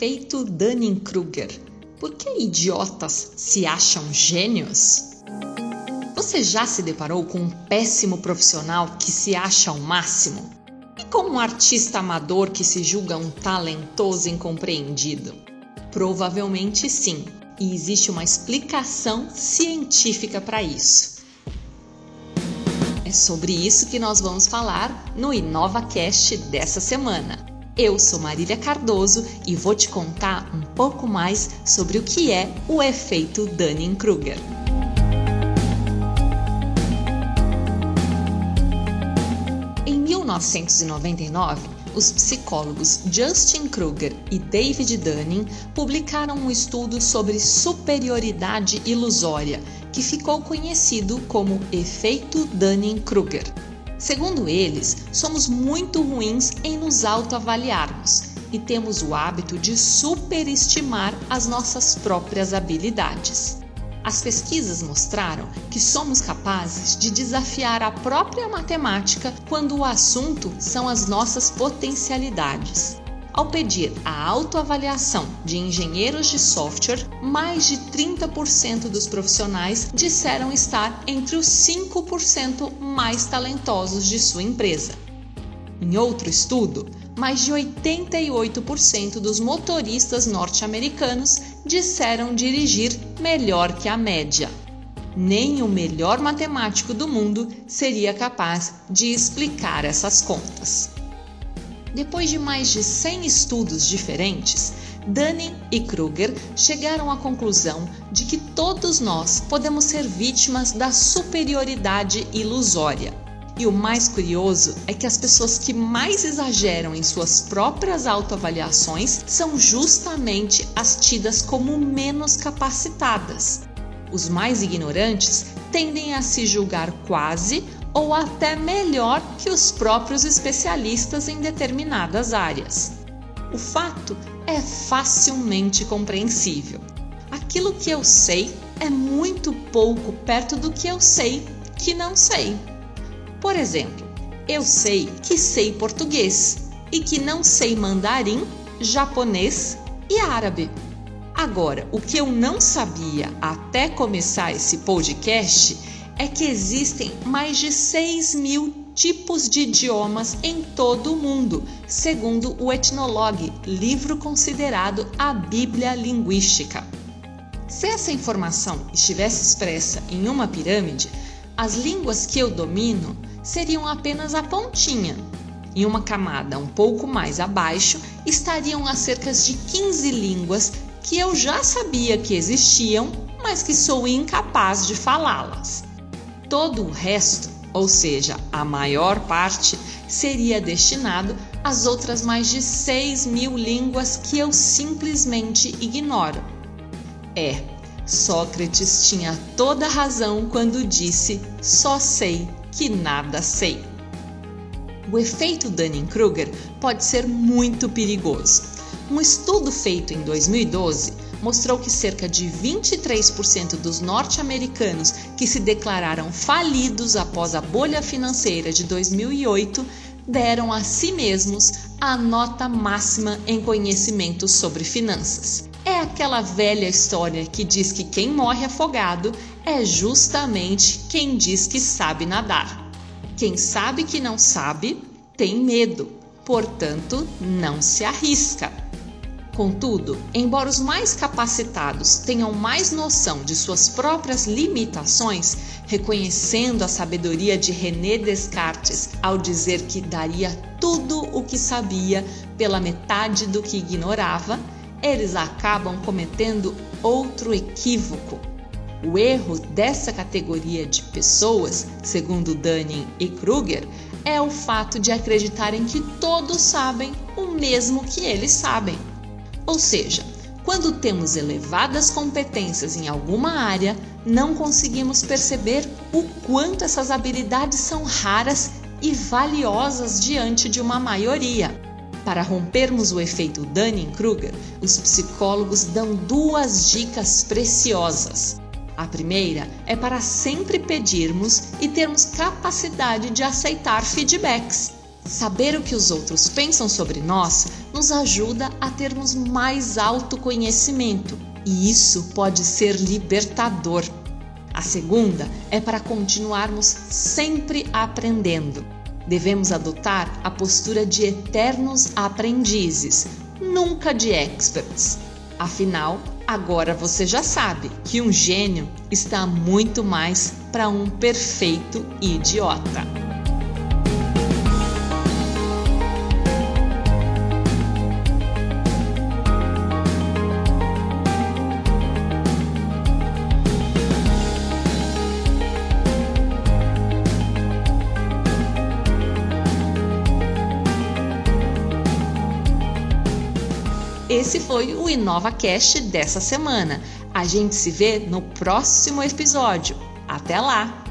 efeito Dunning-Kruger. Por que idiotas se acham gênios? Você já se deparou com um péssimo profissional que se acha o máximo? E com um artista amador que se julga um talentoso incompreendido? Provavelmente sim, e existe uma explicação científica para isso. É sobre isso que nós vamos falar no InovaCast dessa semana. Eu sou Marília Cardoso e vou te contar um pouco mais sobre o que é o efeito Dunning-Kruger. Em 1999, os psicólogos Justin Kruger e David Dunning publicaram um estudo sobre superioridade ilusória que ficou conhecido como efeito Dunning-Kruger. Segundo eles, somos muito ruins em nos autoavaliarmos e temos o hábito de superestimar as nossas próprias habilidades. As pesquisas mostraram que somos capazes de desafiar a própria matemática quando o assunto são as nossas potencialidades. Ao pedir a autoavaliação de engenheiros de software, mais de 30% dos profissionais disseram estar entre os 5% mais talentosos de sua empresa. Em outro estudo, mais de 88% dos motoristas norte-americanos disseram dirigir melhor que a média. Nem o melhor matemático do mundo seria capaz de explicar essas contas. Depois de mais de 100 estudos diferentes, Dunning e Kruger chegaram à conclusão de que todos nós podemos ser vítimas da superioridade ilusória. E o mais curioso é que as pessoas que mais exageram em suas próprias autoavaliações são justamente as tidas como menos capacitadas. Os mais ignorantes tendem a se julgar quase ou até melhor que os próprios especialistas em determinadas áreas. O fato é facilmente compreensível. Aquilo que eu sei é muito pouco perto do que eu sei que não sei. Por exemplo, eu sei que sei português e que não sei mandarim, japonês e árabe. Agora, o que eu não sabia até começar esse podcast é que existem mais de 6 mil tipos de idiomas em todo o mundo, segundo o Etnologue, livro considerado a Bíblia Linguística. Se essa informação estivesse expressa em uma pirâmide, as línguas que eu domino seriam apenas a pontinha. Em uma camada um pouco mais abaixo estariam as cerca de 15 línguas que eu já sabia que existiam, mas que sou incapaz de falá-las. Todo o resto, ou seja, a maior parte, seria destinado às outras mais de 6 mil línguas que eu simplesmente ignoro. É, Sócrates tinha toda razão quando disse: só sei que nada sei. O efeito Dunning-Kruger pode ser muito perigoso. Um estudo feito em 2012 mostrou que cerca de 23% dos norte-americanos que se declararam falidos após a bolha financeira de 2008 deram a si mesmos a nota máxima em conhecimento sobre finanças. É aquela velha história que diz que quem morre afogado é justamente quem diz que sabe nadar. Quem sabe que não sabe tem medo, portanto, não se arrisca. Contudo, embora os mais capacitados tenham mais noção de suas próprias limitações, reconhecendo a sabedoria de René Descartes ao dizer que daria tudo o que sabia pela metade do que ignorava, eles acabam cometendo outro equívoco. O erro dessa categoria de pessoas, segundo Dunning e Kruger, é o fato de acreditarem que todos sabem o mesmo que eles sabem. Ou seja, quando temos elevadas competências em alguma área, não conseguimos perceber o quanto essas habilidades são raras e valiosas diante de uma maioria. Para rompermos o efeito Dunning-Kruger, os psicólogos dão duas dicas preciosas. A primeira é para sempre pedirmos e termos capacidade de aceitar feedbacks. Saber o que os outros pensam sobre nós nos ajuda a termos mais autoconhecimento e isso pode ser libertador. A segunda é para continuarmos sempre aprendendo. Devemos adotar a postura de eternos aprendizes, nunca de experts. Afinal, agora você já sabe que um gênio está muito mais para um perfeito idiota. Esse foi o InovaCast dessa semana. A gente se vê no próximo episódio. Até lá!